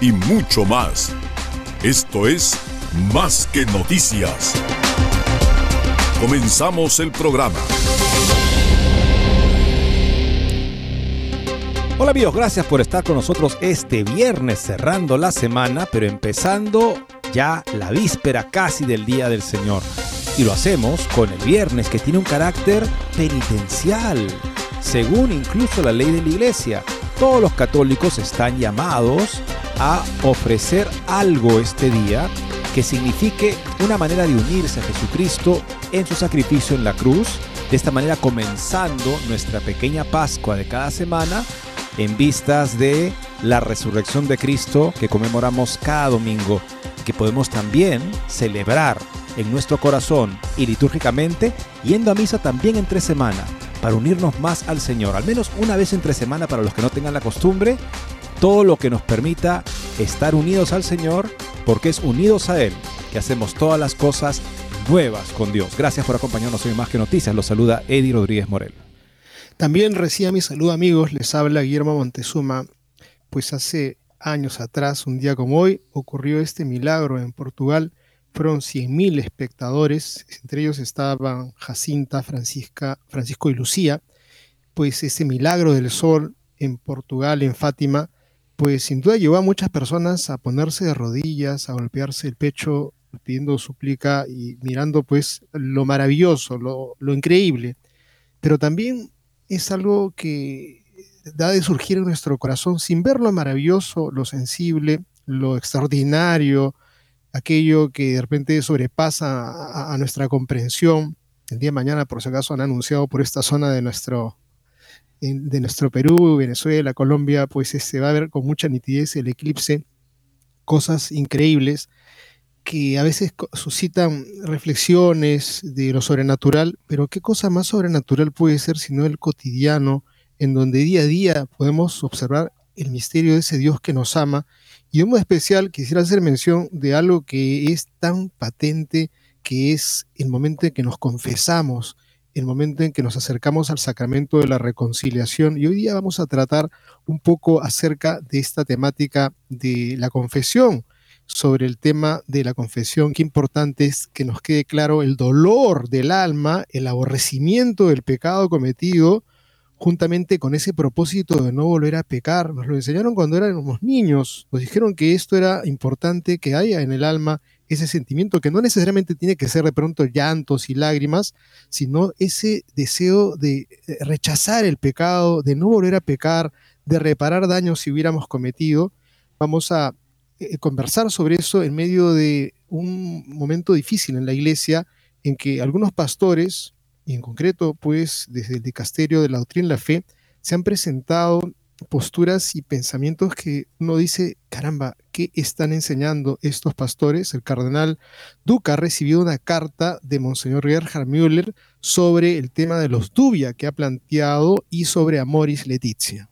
y mucho más. Esto es Más que noticias. Comenzamos el programa. Hola amigos, gracias por estar con nosotros este viernes cerrando la semana, pero empezando ya la víspera casi del Día del Señor. Y lo hacemos con el viernes que tiene un carácter penitencial, según incluso la ley de la iglesia. Todos los católicos están llamados a ofrecer algo este día que signifique una manera de unirse a Jesucristo en su sacrificio en la cruz, de esta manera comenzando nuestra pequeña Pascua de cada semana en vistas de la resurrección de Cristo que conmemoramos cada domingo, que podemos también celebrar en nuestro corazón y litúrgicamente yendo a misa también entre semana para unirnos más al Señor, al menos una vez entre semana para los que no tengan la costumbre, todo lo que nos permita estar unidos al Señor, porque es unidos a Él que hacemos todas las cosas nuevas con Dios. Gracias por acompañarnos hoy en Más que Noticias. Los saluda Eddie Rodríguez Morel. También reciba mi saludo amigos, les habla Guillermo Montezuma. Pues hace años atrás, un día como hoy, ocurrió este milagro en Portugal. Fueron 100.000 espectadores, entre ellos estaban Jacinta, Francisca, Francisco y Lucía. Pues ese milagro del sol en Portugal, en Fátima, pues sin duda llevó a muchas personas a ponerse de rodillas, a golpearse el pecho, pidiendo súplica y mirando pues lo maravilloso, lo, increíble. Pero también es algo que da de surgir en nuestro corazón sin ver lo maravilloso, lo sensible, lo extraordinario, aquello que de repente sobrepasa a, a nuestra comprensión. El día de mañana, por si acaso, han anunciado por esta zona de nuestro, de nuestro Perú, Venezuela, Colombia, pues se este, va a ver con mucha nitidez el eclipse, cosas increíbles que a veces suscitan reflexiones de lo sobrenatural, pero ¿qué cosa más sobrenatural puede ser sino el cotidiano, en donde día a día podemos observar el misterio de ese Dios que nos ama? Y de modo especial quisiera hacer mención de algo que es tan patente, que es el momento en que nos confesamos, el momento en que nos acercamos al sacramento de la reconciliación. Y hoy día vamos a tratar un poco acerca de esta temática de la confesión sobre el tema de la confesión, qué importante es que nos quede claro el dolor del alma, el aborrecimiento del pecado cometido, juntamente con ese propósito de no volver a pecar. Nos lo enseñaron cuando éramos niños, nos dijeron que esto era importante que haya en el alma ese sentimiento que no necesariamente tiene que ser de pronto llantos y lágrimas, sino ese deseo de rechazar el pecado, de no volver a pecar, de reparar daños si hubiéramos cometido. Vamos a eh, conversar sobre eso en medio de un momento difícil en la iglesia en que algunos pastores, y en concreto pues desde el dicasterio de la doctrina y la fe, se han presentado posturas y pensamientos que uno dice, caramba, ¿qué están enseñando estos pastores? El cardenal Duca ha recibido una carta de Monseñor Gerhard Müller sobre el tema de los dubia que ha planteado y sobre Amoris Letizia.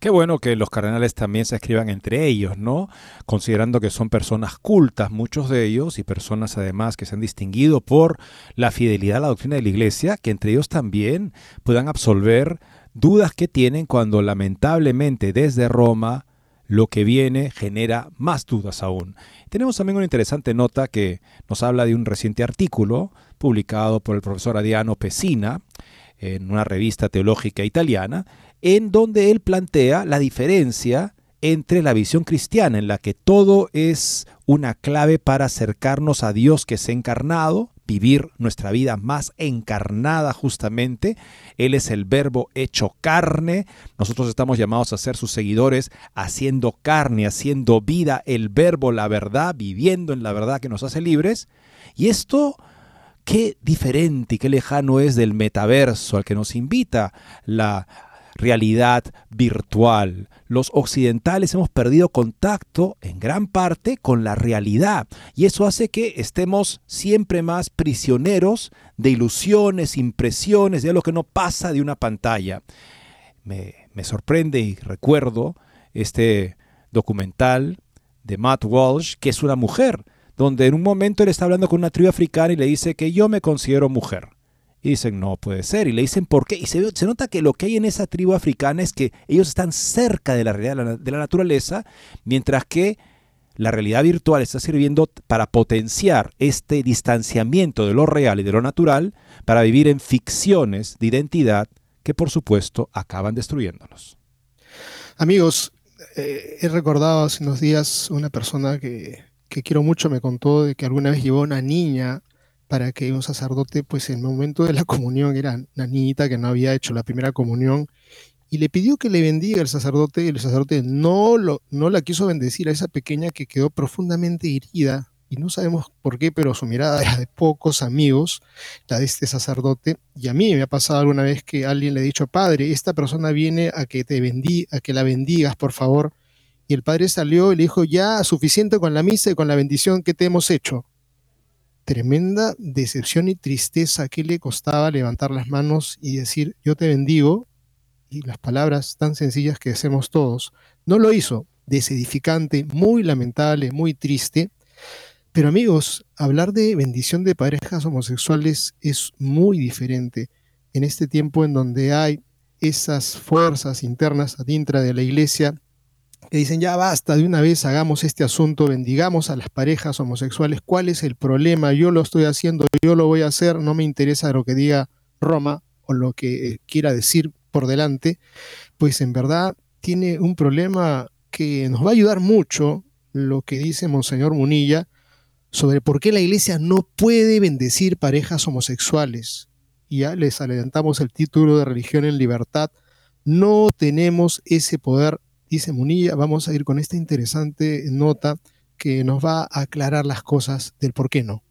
Qué bueno que los cardenales también se escriban entre ellos, ¿no? Considerando que son personas cultas, muchos de ellos, y personas además que se han distinguido por la fidelidad a la doctrina de la Iglesia, que entre ellos también puedan absolver dudas que tienen cuando lamentablemente desde Roma lo que viene genera más dudas aún. Tenemos también una interesante nota que nos habla de un reciente artículo publicado por el profesor Adriano Pesina en una revista teológica italiana, en donde él plantea la diferencia entre la visión cristiana en la que todo es una clave para acercarnos a Dios que ha encarnado, vivir nuestra vida más encarnada justamente. Él es el verbo hecho carne. Nosotros estamos llamados a ser sus seguidores, haciendo carne, haciendo vida el verbo, la verdad, viviendo en la verdad que nos hace libres. Y esto, qué diferente y qué lejano es del metaverso al que nos invita la realidad virtual. Los occidentales hemos perdido contacto en gran parte con la realidad y eso hace que estemos siempre más prisioneros de ilusiones, impresiones, de lo que no pasa de una pantalla. Me, me sorprende y recuerdo este documental de Matt Walsh, que es una mujer, donde en un momento él está hablando con una tribu africana y le dice que yo me considero mujer. Y dicen, no puede ser. Y le dicen, ¿por qué? Y se, nota que lo que hay en esa tribu africana es que ellos están cerca de la realidad de la naturaleza, mientras que la realidad virtual está sirviendo para potenciar este distanciamiento de lo real y de lo natural, para vivir en ficciones de identidad que por supuesto acaban destruyéndonos. Amigos, eh, he recordado hace unos días una persona que, que quiero mucho me contó de que alguna vez llevó una niña para que un sacerdote, pues en el momento de la comunión, era una niñita que no había hecho la primera comunión, y le pidió que le bendiga el sacerdote, y el sacerdote no, lo, no la quiso bendecir a esa pequeña que quedó profundamente herida, y no sabemos por qué, pero su mirada era de pocos amigos, la de este sacerdote, y a mí me ha pasado alguna vez que alguien le ha dicho, padre, esta persona viene a que te bendí, a que la bendigas, por favor, y el padre salió y le dijo, ya, suficiente con la misa y con la bendición que te hemos hecho tremenda decepción y tristeza que le costaba levantar las manos y decir, yo te bendigo, y las palabras tan sencillas que hacemos todos. No lo hizo, desedificante, muy lamentable, muy triste. Pero amigos, hablar de bendición de parejas homosexuales es muy diferente en este tiempo en donde hay esas fuerzas internas adentro de la iglesia que dicen ya basta, de una vez hagamos este asunto, bendigamos a las parejas homosexuales, ¿cuál es el problema? Yo lo estoy haciendo, yo lo voy a hacer, no me interesa lo que diga Roma o lo que quiera decir por delante, pues en verdad tiene un problema que nos va a ayudar mucho lo que dice Monseñor Munilla sobre por qué la iglesia no puede bendecir parejas homosexuales. Ya les adelantamos el título de Religión en Libertad. No tenemos ese poder dice Munilla, vamos a ir con esta interesante nota que nos va a aclarar las cosas del por qué no.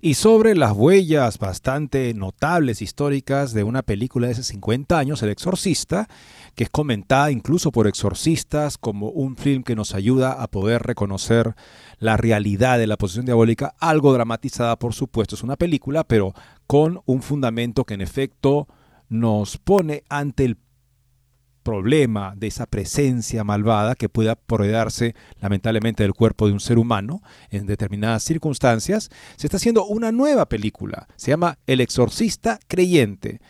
Y sobre las huellas bastante notables históricas de una película de hace 50 años, El Exorcista, que es comentada incluso por exorcistas como un film que nos ayuda a poder reconocer la realidad de la posición diabólica, algo dramatizada por supuesto, es una película, pero con un fundamento que en efecto nos pone ante el problema de esa presencia malvada que pueda apoderarse lamentablemente del cuerpo de un ser humano en determinadas circunstancias, se está haciendo una nueva película. Se llama El exorcista creyente.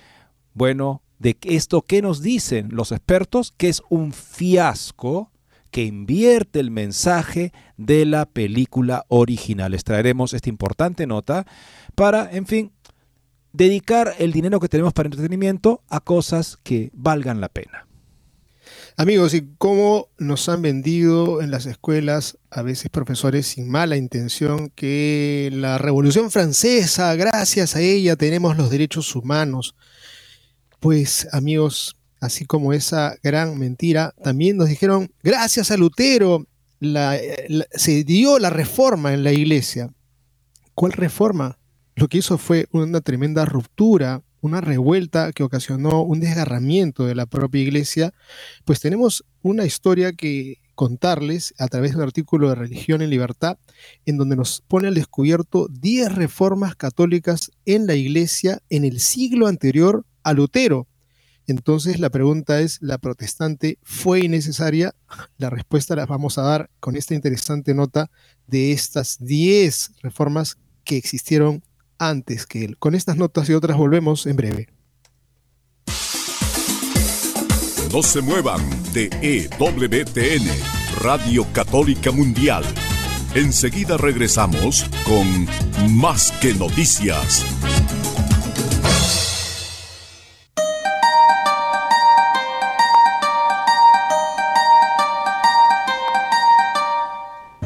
Bueno, de esto qué nos dicen los expertos que es un fiasco que invierte el mensaje de la película original. Les traeremos esta importante nota para, en fin, dedicar el dinero que tenemos para entretenimiento a cosas que valgan la pena. Amigos, y cómo nos han vendido en las escuelas, a veces profesores sin mala intención, que la Revolución Francesa, gracias a ella tenemos los derechos humanos. Pues amigos, así como esa gran mentira, también nos dijeron, gracias a Lutero, se dio la reforma en la iglesia. ¿Cuál reforma? Lo que hizo fue una tremenda ruptura una revuelta que ocasionó un desgarramiento de la propia iglesia, pues tenemos una historia que contarles a través de un artículo de Religión en Libertad, en donde nos pone al descubierto 10 reformas católicas en la iglesia en el siglo anterior a Lutero. Entonces la pregunta es, ¿la protestante fue innecesaria? La respuesta la vamos a dar con esta interesante nota de estas 10 reformas que existieron antes que él. Con estas notas y otras volvemos en breve. No se muevan de EWTN, Radio Católica Mundial. Enseguida regresamos con Más que Noticias.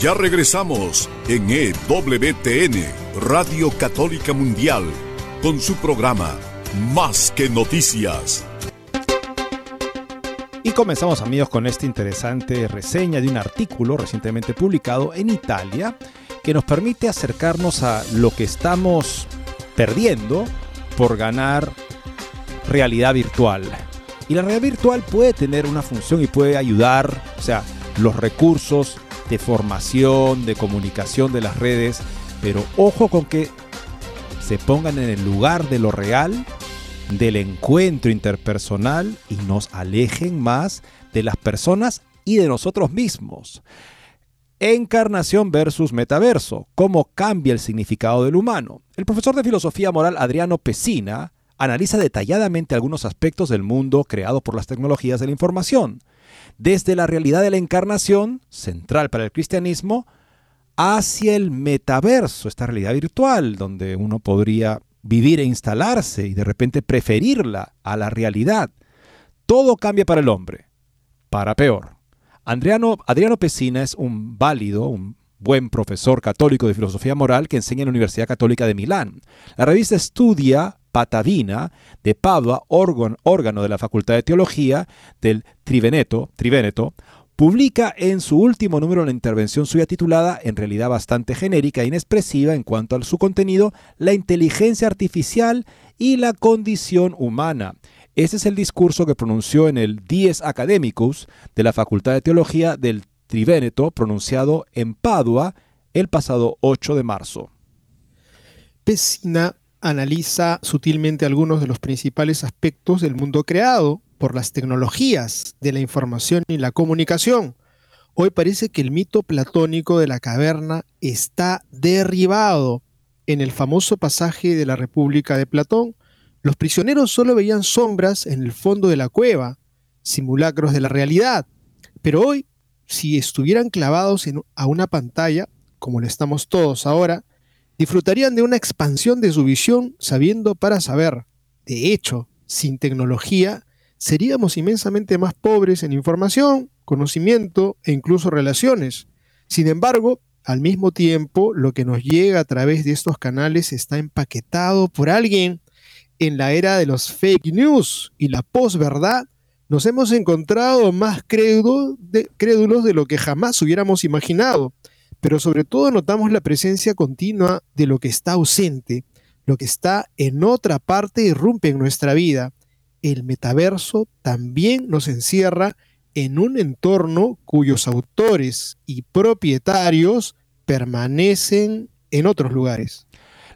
Ya regresamos en EWTN, Radio Católica Mundial, con su programa Más que Noticias. Y comenzamos amigos con esta interesante reseña de un artículo recientemente publicado en Italia que nos permite acercarnos a lo que estamos perdiendo por ganar realidad virtual. Y la realidad virtual puede tener una función y puede ayudar, o sea, los recursos de formación, de comunicación de las redes, pero ojo con que se pongan en el lugar de lo real, del encuentro interpersonal y nos alejen más de las personas y de nosotros mismos. Encarnación versus metaverso. ¿Cómo cambia el significado del humano? El profesor de filosofía moral Adriano Pesina analiza detalladamente algunos aspectos del mundo creado por las tecnologías de la información desde la realidad de la encarnación, central para el cristianismo, hacia el metaverso, esta realidad virtual, donde uno podría vivir e instalarse y de repente preferirla a la realidad. Todo cambia para el hombre, para peor. Adriano, Adriano Pesina es un válido, un buen profesor católico de filosofía moral que enseña en la Universidad Católica de Milán. La revista estudia Patavina de Padua, órgano de la Facultad de Teología del Triveneto, Triveneto, publica en su último número una intervención suya titulada, en realidad bastante genérica e inexpresiva en cuanto a su contenido, La inteligencia artificial y la condición humana. Ese es el discurso que pronunció en el Dies Academicus de la Facultad de Teología del Triveneto, pronunciado en Padua el pasado 8 de marzo. Pesina analiza sutilmente algunos de los principales aspectos del mundo creado por las tecnologías de la información y la comunicación. Hoy parece que el mito platónico de la caverna está derribado. En el famoso pasaje de la República de Platón, los prisioneros solo veían sombras en el fondo de la cueva, simulacros de la realidad. Pero hoy, si estuvieran clavados en, a una pantalla, como lo estamos todos ahora, disfrutarían de una expansión de su visión sabiendo para saber. De hecho, sin tecnología, seríamos inmensamente más pobres en información, conocimiento e incluso relaciones. Sin embargo, al mismo tiempo, lo que nos llega a través de estos canales está empaquetado por alguien. En la era de los fake news y la posverdad, nos hemos encontrado más crédulos de lo que jamás hubiéramos imaginado pero sobre todo notamos la presencia continua de lo que está ausente, lo que está en otra parte irrumpe en nuestra vida. El metaverso también nos encierra en un entorno cuyos autores y propietarios permanecen en otros lugares.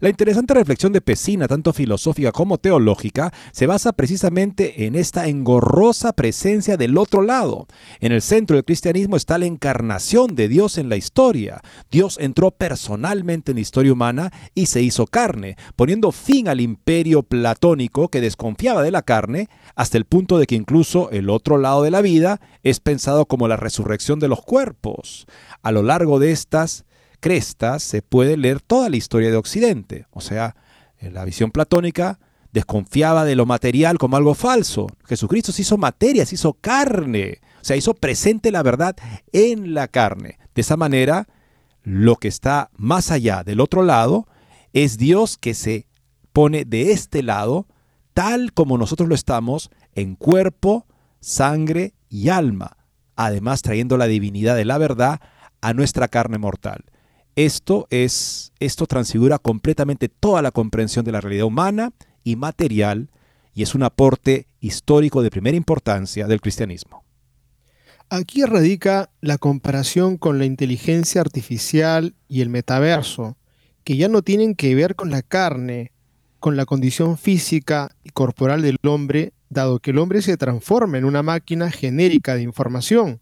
La interesante reflexión de Pesina, tanto filosófica como teológica, se basa precisamente en esta engorrosa presencia del otro lado. En el centro del cristianismo está la encarnación de Dios en la historia. Dios entró personalmente en la historia humana y se hizo carne, poniendo fin al imperio platónico que desconfiaba de la carne, hasta el punto de que incluso el otro lado de la vida es pensado como la resurrección de los cuerpos. A lo largo de estas crestas se puede leer toda la historia de Occidente. O sea, en la visión platónica desconfiaba de lo material como algo falso. Jesucristo se hizo materia, se hizo carne. O sea, hizo presente la verdad en la carne. De esa manera, lo que está más allá del otro lado es Dios que se pone de este lado, tal como nosotros lo estamos, en cuerpo, sangre y alma. además trayendo la divinidad de la verdad a nuestra carne mortal. Esto es esto transfigura completamente toda la comprensión de la realidad humana y material y es un aporte histórico de primera importancia del cristianismo. Aquí radica la comparación con la inteligencia artificial y el metaverso, que ya no tienen que ver con la carne, con la condición física y corporal del hombre, dado que el hombre se transforma en una máquina genérica de información.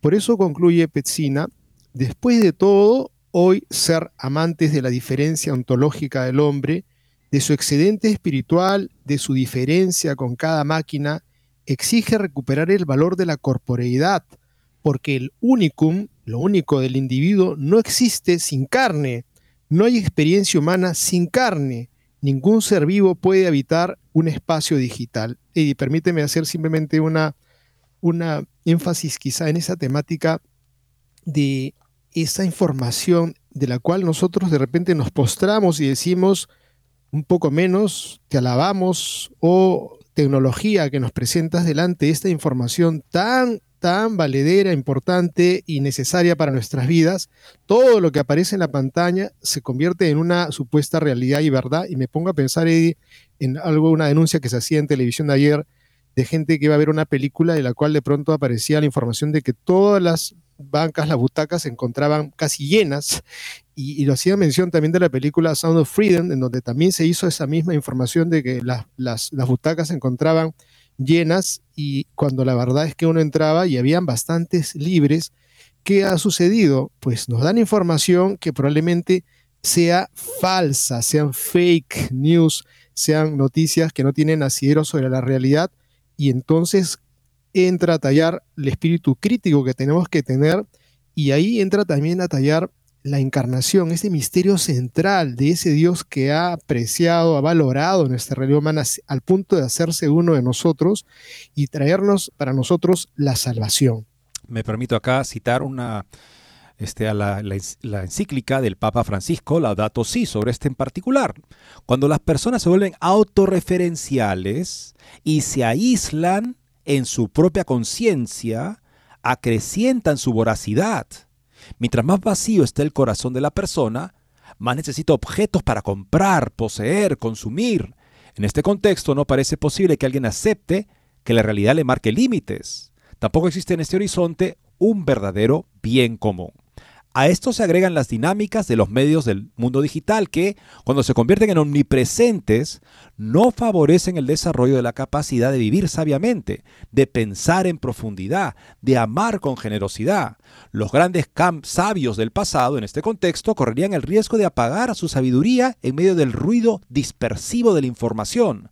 Por eso concluye Petzina, después de todo, hoy ser amantes de la diferencia ontológica del hombre, de su excedente espiritual, de su diferencia con cada máquina, exige recuperar el valor de la corporeidad, porque el unicum, lo único del individuo, no existe sin carne. No hay experiencia humana sin carne. Ningún ser vivo puede habitar un espacio digital. Y permíteme hacer simplemente una, una énfasis quizá en esa temática de esa información de la cual nosotros de repente nos postramos y decimos un poco menos, te alabamos o tecnología que nos presentas delante, esta información tan, tan valedera, importante y necesaria para nuestras vidas, todo lo que aparece en la pantalla se convierte en una supuesta realidad y verdad. Y me pongo a pensar, Eddie, en algo, una denuncia que se hacía en televisión de ayer de gente que iba a ver una película de la cual de pronto aparecía la información de que todas las bancas, las butacas se encontraban casi llenas y, lo hacía mención también de la película Sound of Freedom, en donde también se hizo esa misma información de que las, las, butacas se encontraban llenas y cuando la verdad es que uno entraba y habían bastantes libres. ¿Qué ha sucedido? Pues nos dan información que probablemente sea falsa, sean fake news, sean noticias que no tienen asidero sobre la realidad y entonces entra a tallar el espíritu crítico que tenemos que tener y ahí entra también a tallar la encarnación, ese misterio central de ese Dios que ha apreciado, ha valorado nuestra realidad humana al punto de hacerse uno de nosotros y traernos para nosotros la salvación. Me permito acá citar una, este, a la, la, encíclica del Papa Francisco, Laudato Si, sobre este en particular. Cuando las personas se vuelven autorreferenciales y se aíslan en su propia conciencia, acrecientan su voracidad Mientras más vacío esté el corazón de la persona, más necesita objetos para comprar, poseer, consumir. En este contexto no parece posible que alguien acepte que la realidad le marque límites. Tampoco existe en este horizonte un verdadero bien común. A esto se agregan las dinámicas de los medios del mundo digital que, cuando se convierten en omnipresentes, no favorecen el desarrollo de la capacidad de vivir sabiamente, de pensar en profundidad, de amar con generosidad. Los grandes sabios del pasado, en este contexto, correrían el riesgo de apagar su sabiduría en medio del ruido dispersivo de la información.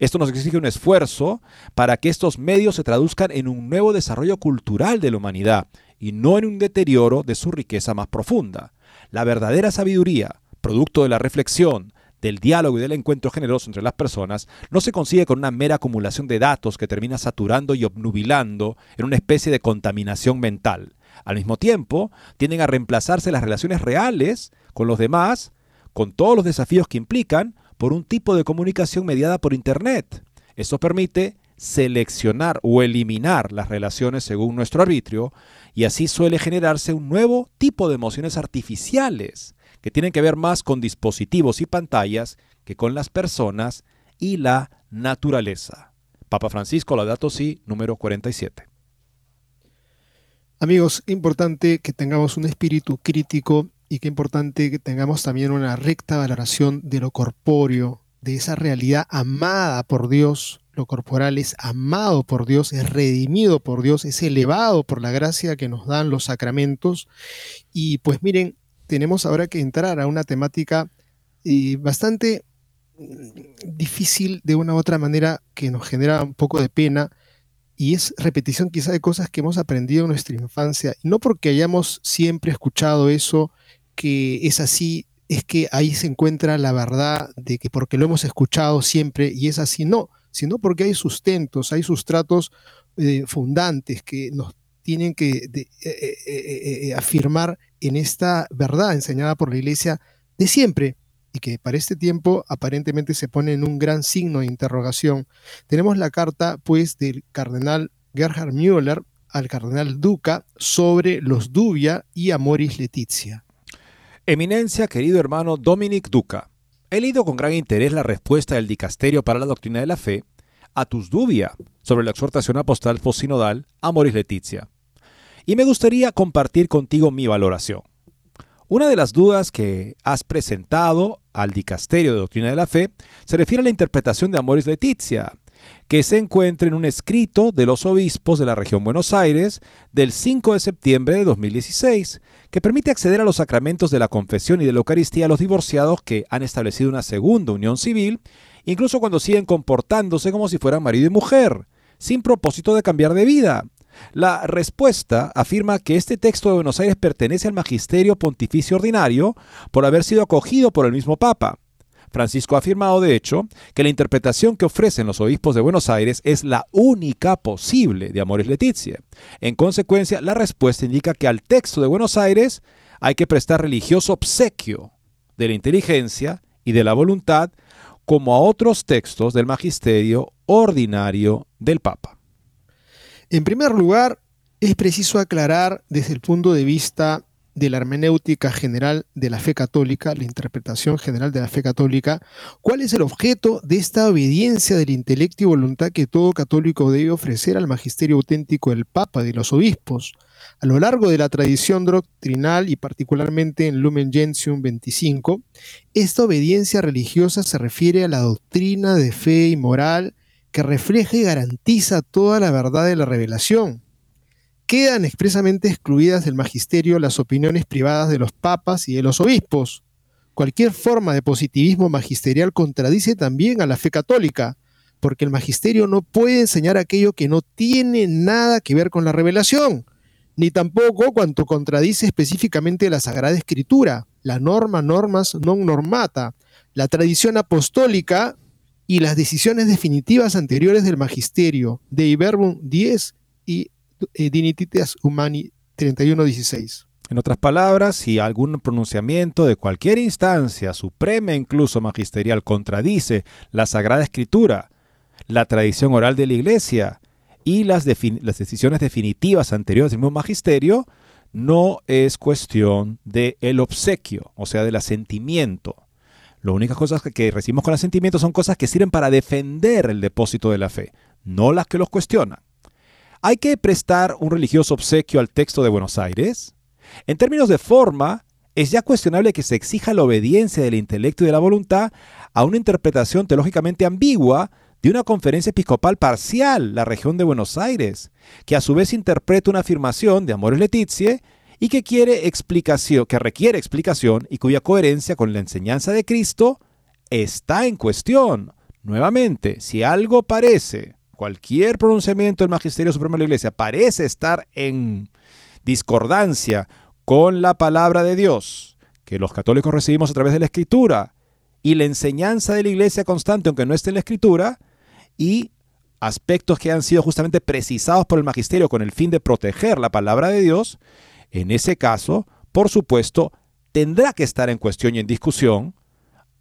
Esto nos exige un esfuerzo para que estos medios se traduzcan en un nuevo desarrollo cultural de la humanidad y no en un deterioro de su riqueza más profunda. La verdadera sabiduría, producto de la reflexión, del diálogo y del encuentro generoso entre las personas, no se consigue con una mera acumulación de datos que termina saturando y obnubilando en una especie de contaminación mental. Al mismo tiempo, tienden a reemplazarse las relaciones reales con los demás, con todos los desafíos que implican, por un tipo de comunicación mediada por Internet. Eso permite seleccionar o eliminar las relaciones según nuestro arbitrio y así suele generarse un nuevo tipo de emociones artificiales que tienen que ver más con dispositivos y pantallas que con las personas y la naturaleza. Papa Francisco Laudato Si, número 47. Amigos, importante que tengamos un espíritu crítico y qué importante que tengamos también una recta valoración de lo corpóreo, de esa realidad amada por Dios, lo corporal es amado por Dios, es redimido por Dios, es elevado por la gracia que nos dan los sacramentos. Y pues miren, tenemos ahora que entrar a una temática eh, bastante mm, difícil de una u otra manera que nos genera un poco de pena y es repetición quizá de cosas que hemos aprendido en nuestra infancia. no porque hayamos siempre escuchado eso, que es así, es que ahí se encuentra la verdad de que porque lo hemos escuchado siempre y es así, no sino porque hay sustentos, hay sustratos eh, fundantes que nos tienen que eh, eh, afirmar en esta verdad enseñada por la Iglesia de siempre y que para este tiempo aparentemente se pone en un gran signo de interrogación. Tenemos la carta, pues, del cardenal Gerhard Müller al cardenal Duca sobre los Dubia y Amoris Letizia. Eminencia, querido hermano Dominic Duca, he leído con gran interés la respuesta del Dicasterio para la Doctrina de la Fe a tus Dubia sobre la exhortación apostal posinodal Amoris Letizia. Y me gustaría compartir contigo mi valoración. Una de las dudas que has presentado al Dicasterio de Doctrina de la Fe se refiere a la interpretación de Amoris Letizia, que se encuentra en un escrito de los obispos de la región Buenos Aires del 5 de septiembre de 2016, que permite acceder a los sacramentos de la confesión y de la Eucaristía a los divorciados que han establecido una segunda unión civil, incluso cuando siguen comportándose como si fueran marido y mujer, sin propósito de cambiar de vida. La respuesta afirma que este texto de Buenos Aires pertenece al magisterio pontificio ordinario por haber sido acogido por el mismo Papa. Francisco ha afirmado, de hecho, que la interpretación que ofrecen los obispos de Buenos Aires es la única posible de Amoris Letizia. En consecuencia, la respuesta indica que al texto de Buenos Aires hay que prestar religioso obsequio de la inteligencia y de la voluntad como a otros textos del magisterio ordinario del Papa. En primer lugar, es preciso aclarar desde el punto de vista de la hermenéutica general de la fe católica, la interpretación general de la fe católica, cuál es el objeto de esta obediencia del intelecto y voluntad que todo católico debe ofrecer al magisterio auténtico del Papa de los obispos. A lo largo de la tradición doctrinal y particularmente en Lumen Gentium 25, esta obediencia religiosa se refiere a la doctrina de fe y moral que refleja y garantiza toda la verdad de la revelación. Quedan expresamente excluidas del magisterio las opiniones privadas de los papas y de los obispos. Cualquier forma de positivismo magisterial contradice también a la fe católica, porque el magisterio no puede enseñar aquello que no tiene nada que ver con la revelación, ni tampoco cuanto contradice específicamente la Sagrada Escritura, la norma normas non normata, la tradición apostólica y las decisiones definitivas anteriores del magisterio de Iberbum 10 y eh, Dinititas Humani 3116. En otras palabras, si algún pronunciamiento de cualquier instancia, suprema incluso magisterial, contradice la Sagrada Escritura, la tradición oral de la Iglesia y las, las decisiones definitivas anteriores del mismo magisterio, no es cuestión del el obsequio, o sea, del asentimiento las únicas cosas que, recibimos con asentimiento son cosas que sirven para defender el depósito de la fe, no las que los cuestionan. ¿Hay que prestar un religioso obsequio al texto de Buenos Aires? En términos de forma, es ya cuestionable que se exija la obediencia del intelecto y de la voluntad a una interpretación teológicamente ambigua de una conferencia episcopal parcial, la región de Buenos Aires, que a su vez interpreta una afirmación de Amores Letizie y que quiere que requiere explicación y cuya coherencia con la enseñanza de Cristo está en cuestión. Nuevamente, si algo parece, cualquier pronunciamiento del Magisterio Supremo de la Iglesia parece estar en discordancia con la palabra de Dios, que los católicos recibimos a través de la Escritura, y la enseñanza de la Iglesia constante, aunque no esté en la Escritura, y aspectos que han sido justamente precisados por el Magisterio con el fin de proteger la palabra de Dios, en ese caso, por supuesto, tendrá que estar en cuestión y en discusión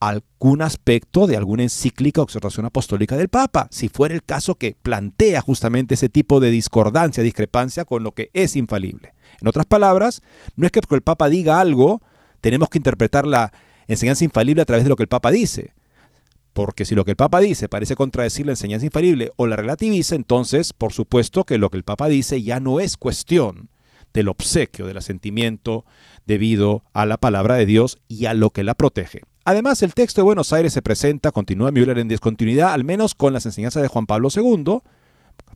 algún aspecto de alguna encíclica o exhortación apostólica del Papa, si fuera el caso que plantea justamente ese tipo de discordancia, discrepancia con lo que es infalible. En otras palabras, no es que porque el Papa diga algo, tenemos que interpretar la enseñanza infalible a través de lo que el Papa dice. Porque si lo que el Papa dice parece contradecir la enseñanza infalible o la relativiza, entonces, por supuesto que lo que el Papa dice ya no es cuestión del obsequio, del asentimiento debido a la palabra de Dios y a lo que la protege. Además, el texto de Buenos Aires se presenta, continúa Müller en discontinuidad, al menos con las enseñanzas de Juan Pablo II,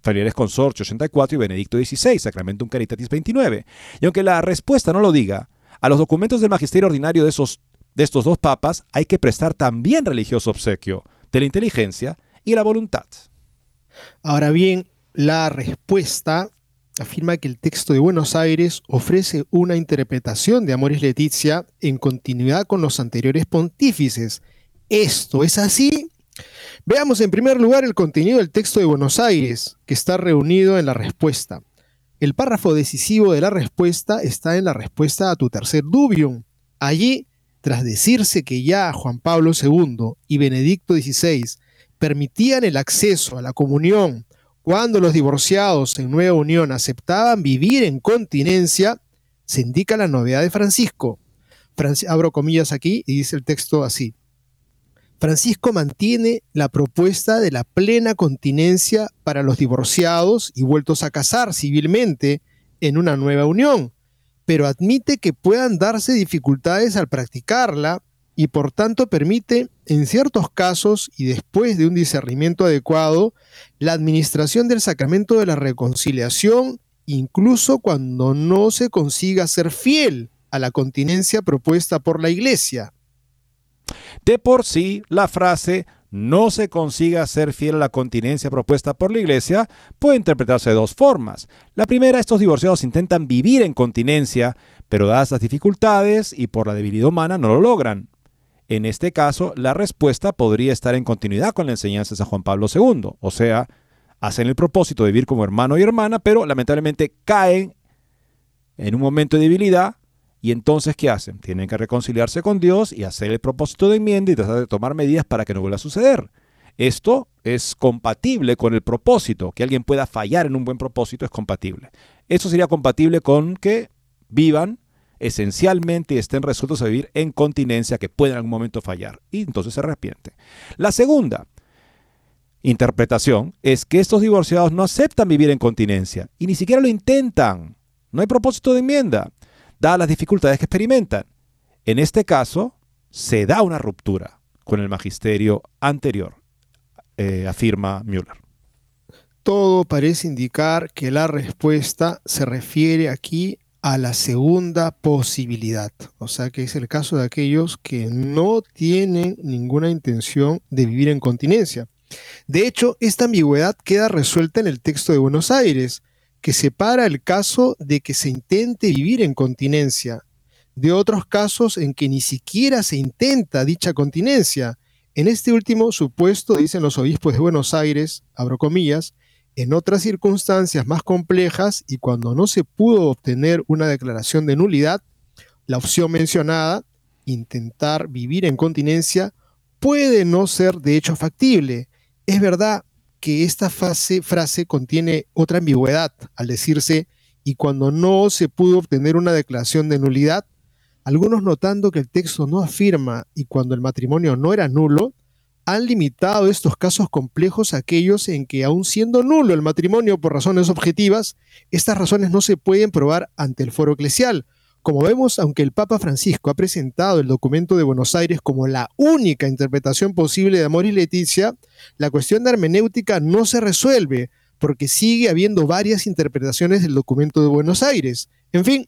Familiares Consorcio 84 y Benedicto XVI, Sacramentum Caritatis 29. Y aunque la respuesta no lo diga, a los documentos del magisterio ordinario de, esos, de estos dos papas hay que prestar también religioso obsequio de la inteligencia y la voluntad. Ahora bien, la respuesta afirma que el texto de Buenos Aires ofrece una interpretación de Amoris Letizia en continuidad con los anteriores pontífices. ¿Esto es así? Veamos en primer lugar el contenido del texto de Buenos Aires, que está reunido en la respuesta. El párrafo decisivo de la respuesta está en la respuesta a tu tercer dubium. Allí, tras decirse que ya Juan Pablo II y Benedicto XVI permitían el acceso a la comunión Cuando los divorciados en nueva unión aceptaban vivir en continencia, se indica la novedad de Francisco. abro comillas aquí y dice el texto así. Francisco mantiene la propuesta de la plena continencia para los divorciados y vueltos a casar civilmente en una nueva unión, pero admite que puedan darse dificultades al practicarla y por tanto permite, en ciertos casos y después de un discernimiento adecuado, la administración del sacramento de la reconciliación, incluso cuando no se consiga ser fiel a la continencia propuesta por la Iglesia. De por sí, la frase no se consiga ser fiel a la continencia propuesta por la Iglesia puede interpretarse de dos formas. La primera, estos divorciados intentan vivir en continencia, pero dadas las dificultades y por la debilidad humana no lo logran. En este caso, la respuesta podría estar en continuidad con la enseñanza de San Juan Pablo II, o sea, hacen el propósito de vivir como hermano y hermana, pero lamentablemente caen en un momento de debilidad y entonces ¿qué hacen? Tienen que reconciliarse con Dios y hacer el propósito de enmienda y tratar de tomar medidas para que no vuelva a suceder. Esto es compatible con el propósito, que alguien pueda fallar en un buen propósito es compatible. Eso sería compatible con que vivan esencialmente estén resueltos a vivir en continencia que pueden en algún momento fallar y entonces se arrepiente. La segunda interpretación es que estos divorciados no aceptan vivir en continencia y ni siquiera lo intentan. No hay propósito de enmienda, dadas las dificultades que experimentan. En este caso, se da una ruptura con el magisterio anterior, eh, afirma Müller. Todo parece indicar que la respuesta se refiere aquí a la segunda posibilidad. O sea que es el caso de aquellos que no tienen ninguna intención de vivir en continencia. De hecho, esta ambigüedad queda resuelta en el texto de Buenos Aires, que separa el caso de que se intente vivir en continencia de otros casos en que ni siquiera se intenta dicha continencia. En este último supuesto, dicen los obispos de Buenos Aires, abro comillas, en otras circunstancias más complejas y cuando no se pudo obtener una declaración de nulidad, la opción mencionada, intentar vivir en continencia, puede no ser de hecho factible. Es verdad que esta frase contiene otra ambigüedad al decirse y cuando no se pudo obtener una declaración de nulidad, algunos notando que el texto no afirma y cuando el matrimonio no era nulo, han limitado estos casos complejos a aquellos en que, aun siendo nulo el matrimonio por razones objetivas, estas razones no se pueden probar ante el foro eclesial. Como vemos, aunque el Papa Francisco ha presentado el documento de Buenos Aires como la única interpretación posible de Amor y Leticia, la cuestión de hermenéutica no se resuelve, porque sigue habiendo varias interpretaciones del documento de Buenos Aires. En fin,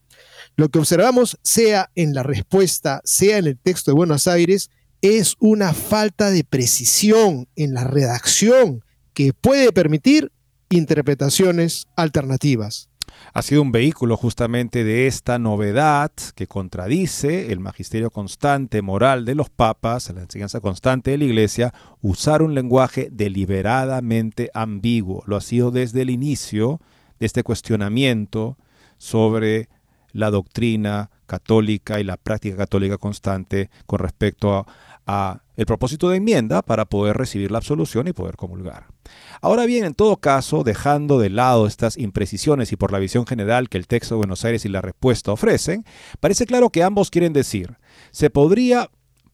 lo que observamos, sea en la respuesta, sea en el texto de Buenos Aires, es una falta de precisión en la redacción que puede permitir interpretaciones alternativas. Ha sido un vehículo justamente de esta novedad que contradice el magisterio constante moral de los papas, la enseñanza constante de la Iglesia, usar un lenguaje deliberadamente ambiguo. Lo ha sido desde el inicio de este cuestionamiento sobre la doctrina católica y la práctica católica constante con respecto a, el propósito de enmienda para poder recibir la absolución y poder comulgar. Ahora bien, en todo caso, dejando de lado estas imprecisiones y por la visión general que el texto de Buenos Aires y la respuesta ofrecen, parece claro que ambos quieren decir, se podría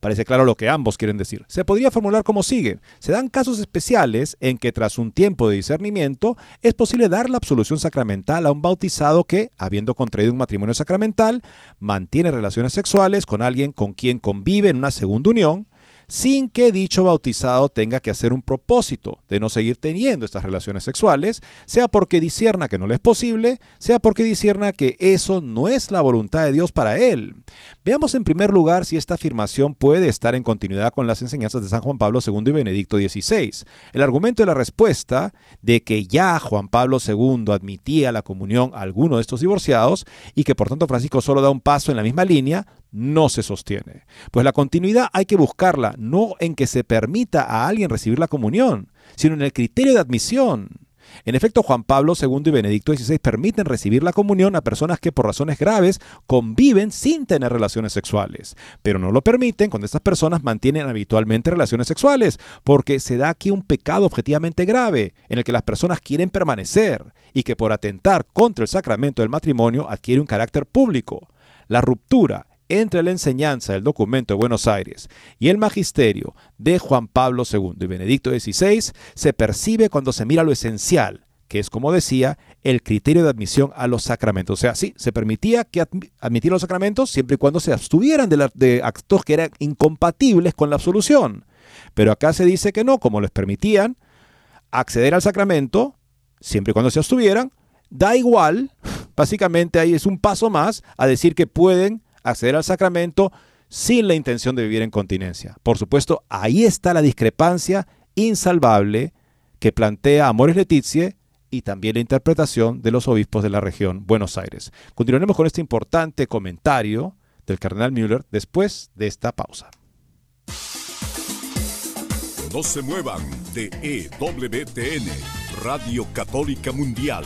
Parece claro lo que ambos quieren decir. Se podría formular como sigue. Se dan casos especiales en que tras un tiempo de discernimiento es posible dar la absolución sacramental a un bautizado que, habiendo contraído un matrimonio sacramental, mantiene relaciones sexuales con alguien con quien convive en una segunda unión, sin que dicho bautizado tenga que hacer un propósito de no seguir teniendo estas relaciones sexuales, sea porque disierna que no le es posible, sea porque disierna que eso no es la voluntad de Dios para él. Veamos en primer lugar si esta afirmación puede estar en continuidad con las enseñanzas de San Juan Pablo II y Benedicto XVI. El argumento de la respuesta de que ya Juan Pablo II admitía la comunión a alguno de estos divorciados y que por tanto Francisco solo da un paso en la misma línea, no se sostiene. Pues la continuidad hay que buscarla no en que se permita a alguien recibir la comunión, sino en el criterio de admisión. En efecto, Juan Pablo II y Benedicto XVI permiten recibir la comunión a personas que por razones graves conviven sin tener relaciones sexuales, pero no lo permiten cuando estas personas mantienen habitualmente relaciones sexuales, porque se da aquí un pecado objetivamente grave en el que las personas quieren permanecer y que por atentar contra el sacramento del matrimonio adquiere un carácter público. La ruptura entre la enseñanza del documento de Buenos Aires y el magisterio de Juan Pablo II y Benedicto XVI se percibe cuando se mira lo esencial, que es, como decía, el criterio de admisión a los sacramentos. O sea, sí, se permitía que admitir los sacramentos siempre y cuando se abstuvieran de, de actos que eran incompatibles con la absolución. Pero acá se dice que no, como les permitían acceder al sacramento, siempre y cuando se abstuvieran, da igual, básicamente ahí es un paso más a decir que pueden acceder al sacramento sin la intención de vivir en continencia. Por supuesto, ahí está la discrepancia insalvable que plantea Amores Letizie y también la interpretación de los obispos de la región Buenos Aires. Continuaremos con este importante comentario del cardenal Müller después de esta pausa. No se muevan de EWTN, Radio Católica Mundial.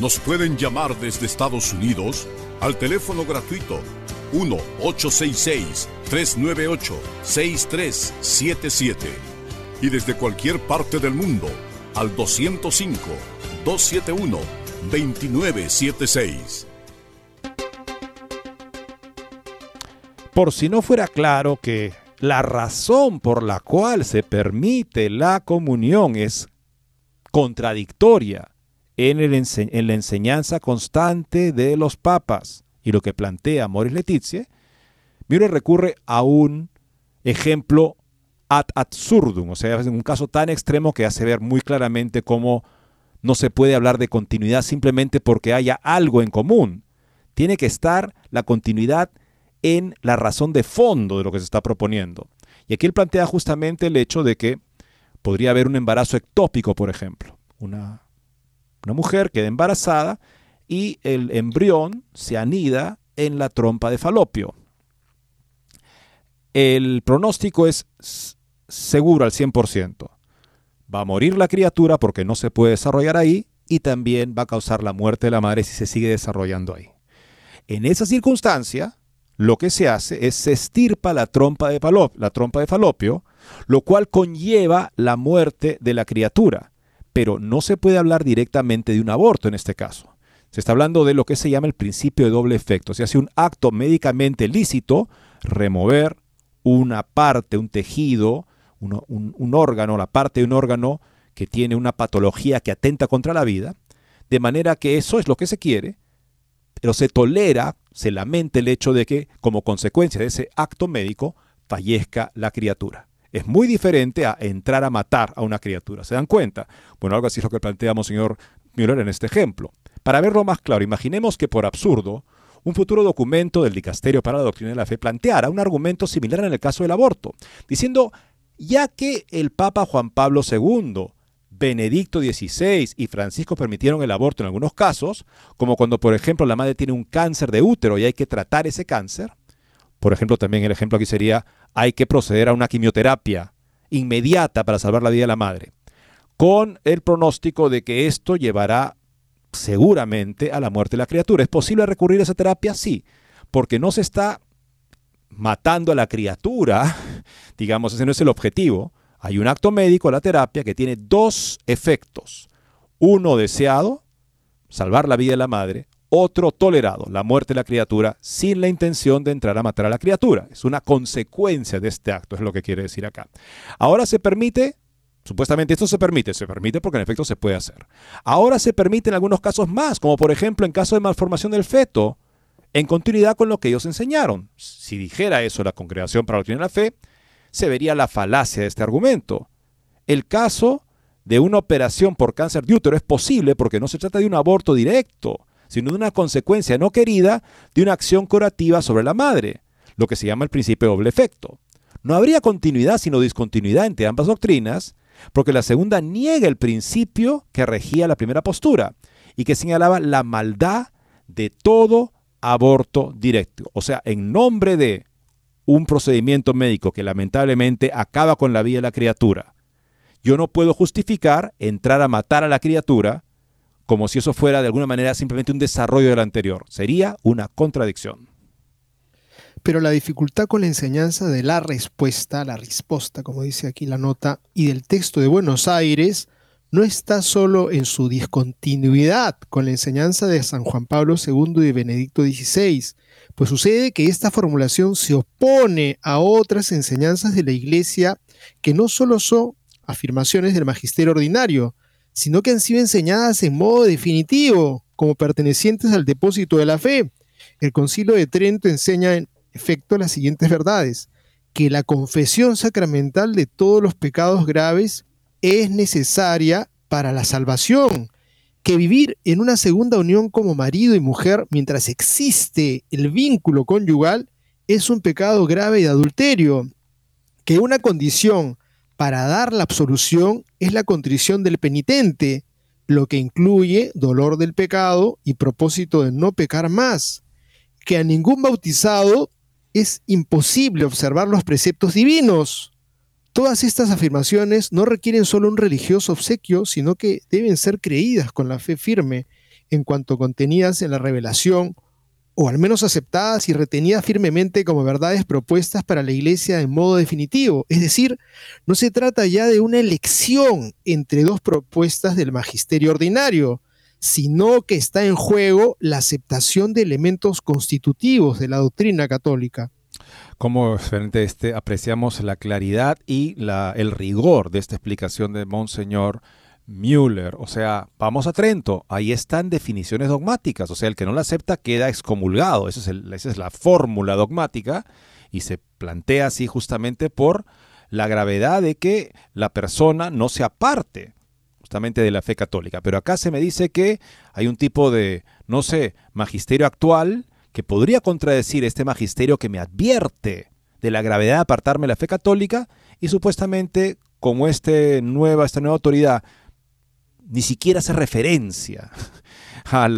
nos pueden llamar desde Estados Unidos al teléfono gratuito 1-866-398-6377 y desde cualquier parte del mundo al 205-271-2976. Por si no fuera claro que la razón por la cual se permite la comunión es contradictoria en, la enseñanza constante de los papas y lo que plantea Moris Letizia, Müller recurre a un ejemplo ad absurdum, o sea, en un caso tan extremo que hace ver muy claramente cómo no se puede hablar de continuidad simplemente porque haya algo en común. Tiene que estar la continuidad en la razón de fondo de lo que se está proponiendo. Y aquí él plantea justamente el hecho de que podría haber un embarazo ectópico, por ejemplo, una una mujer queda embarazada y el embrión se anida en la trompa de falopio. El pronóstico es seguro al 100%. Va a morir la criatura porque no se puede desarrollar ahí y también va a causar la muerte de la madre si se sigue desarrollando ahí. En esa circunstancia, lo que se hace es se estirpa la trompa de, la trompa de falopio, lo cual conlleva la muerte de la criatura pero no se puede hablar directamente de un aborto en este caso. Se está hablando de lo que se llama el principio de doble efecto. Se hace un acto médicamente lícito, remover una parte, un tejido, un, órgano, la parte de un órgano que tiene una patología que atenta contra la vida, de manera que eso es lo que se quiere, pero se tolera, se lamenta el hecho de que como consecuencia de ese acto médico fallezca la criatura. Es muy diferente a entrar a matar a una criatura. ¿Se dan cuenta? Bueno, algo así es lo que planteamos, señor Müller, en este ejemplo. Para verlo más claro, imaginemos que por absurdo, un futuro documento del Dicasterio para la Doctrina de la Fe planteara un argumento similar en el caso del aborto, diciendo, ya que el Papa Juan Pablo II Benedicto XVI y Francisco permitieron el aborto en algunos casos, como cuando, por ejemplo, la madre tiene un cáncer de útero y hay que tratar ese cáncer. Por ejemplo, también el ejemplo aquí sería, hay que proceder a una quimioterapia inmediata para salvar la vida de la madre, con el pronóstico de que esto llevará seguramente a la muerte de la criatura. ¿Es posible recurrir a esa terapia? Sí, porque no se está matando a la criatura, digamos, ese no es el objetivo. Hay un acto médico, la terapia, que tiene dos efectos. Uno deseado, salvar la vida de la madre, otro tolerado, la muerte de la criatura, sin la intención de entrar a matar a la criatura. Es una consecuencia de este acto, es lo que quiere decir acá. Ahora se permite, supuestamente esto se permite, se permite porque en efecto se puede hacer. Ahora se permite en algunos casos más, como por ejemplo en caso de malformación del feto, en continuidad con lo que ellos enseñaron. Si dijera eso la Congregación para la Doctrina de la Fe, se vería la falacia de este argumento. El caso de una operación por cáncer de útero es posible porque no se trata de un aborto directo, sino de una consecuencia no querida de una acción curativa sobre la madre, lo que se llama el principio doble efecto. No habría continuidad sino discontinuidad entre ambas doctrinas, porque la segunda niega el principio que regía la primera postura y que señalaba la maldad de todo aborto directo. O sea, en nombre de un procedimiento médico que lamentablemente acaba con la vida de la criatura, yo no puedo justificar entrar a matar a la criatura como si eso fuera de alguna manera simplemente un desarrollo del anterior. Sería una contradicción. Pero la dificultad con la enseñanza de la respuesta, la respuesta, como dice aquí la nota, y del texto de Buenos Aires, no está solo en su discontinuidad con la enseñanza de San Juan Pablo II y Benedicto XVI, pues sucede que esta formulación se opone a otras enseñanzas de la Iglesia que no solo son afirmaciones del magisterio ordinario, sino que han sido enseñadas en modo definitivo, como pertenecientes al depósito de la fe. El Concilio de Trento enseña en efecto las siguientes verdades, que la confesión sacramental de todos los pecados graves es necesaria para la salvación, que vivir en una segunda unión como marido y mujer mientras existe el vínculo conyugal es un pecado grave de adulterio, que una condición para dar la absolución es la contrición del penitente, lo que incluye dolor del pecado y propósito de no pecar más, que a ningún bautizado es imposible observar los preceptos divinos. Todas estas afirmaciones no requieren solo un religioso obsequio, sino que deben ser creídas con la fe firme en cuanto contenidas en la revelación o al menos aceptadas y retenidas firmemente como verdades propuestas para la Iglesia en modo definitivo. Es decir, no se trata ya de una elección entre dos propuestas del magisterio ordinario, sino que está en juego la aceptación de elementos constitutivos de la doctrina católica. Como frente este apreciamos la claridad y el rigor de esta explicación de Monseñor Müller, o sea, vamos a Trento, ahí están definiciones dogmáticas, o sea, el que no la acepta queda excomulgado, esa es, la fórmula dogmática y se plantea así justamente por la gravedad de que la persona no se aparte justamente de la fe católica. Pero acá se me dice que hay un tipo de, no sé, magisterio actual que podría contradecir este magisterio que me advierte de la gravedad de apartarme de la fe católica y supuestamente como este nueva, esta nueva autoridad ni siquiera hace referencia a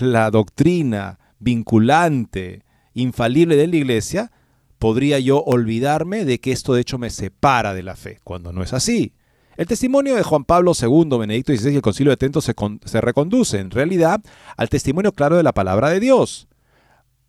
la doctrina vinculante, infalible de la iglesia, podría yo olvidarme de que esto de hecho me separa de la fe, cuando no es así. El testimonio de Juan Pablo II, Benedicto XVI y el Concilio de Trento se, se reconduce en realidad al testimonio claro de la palabra de Dios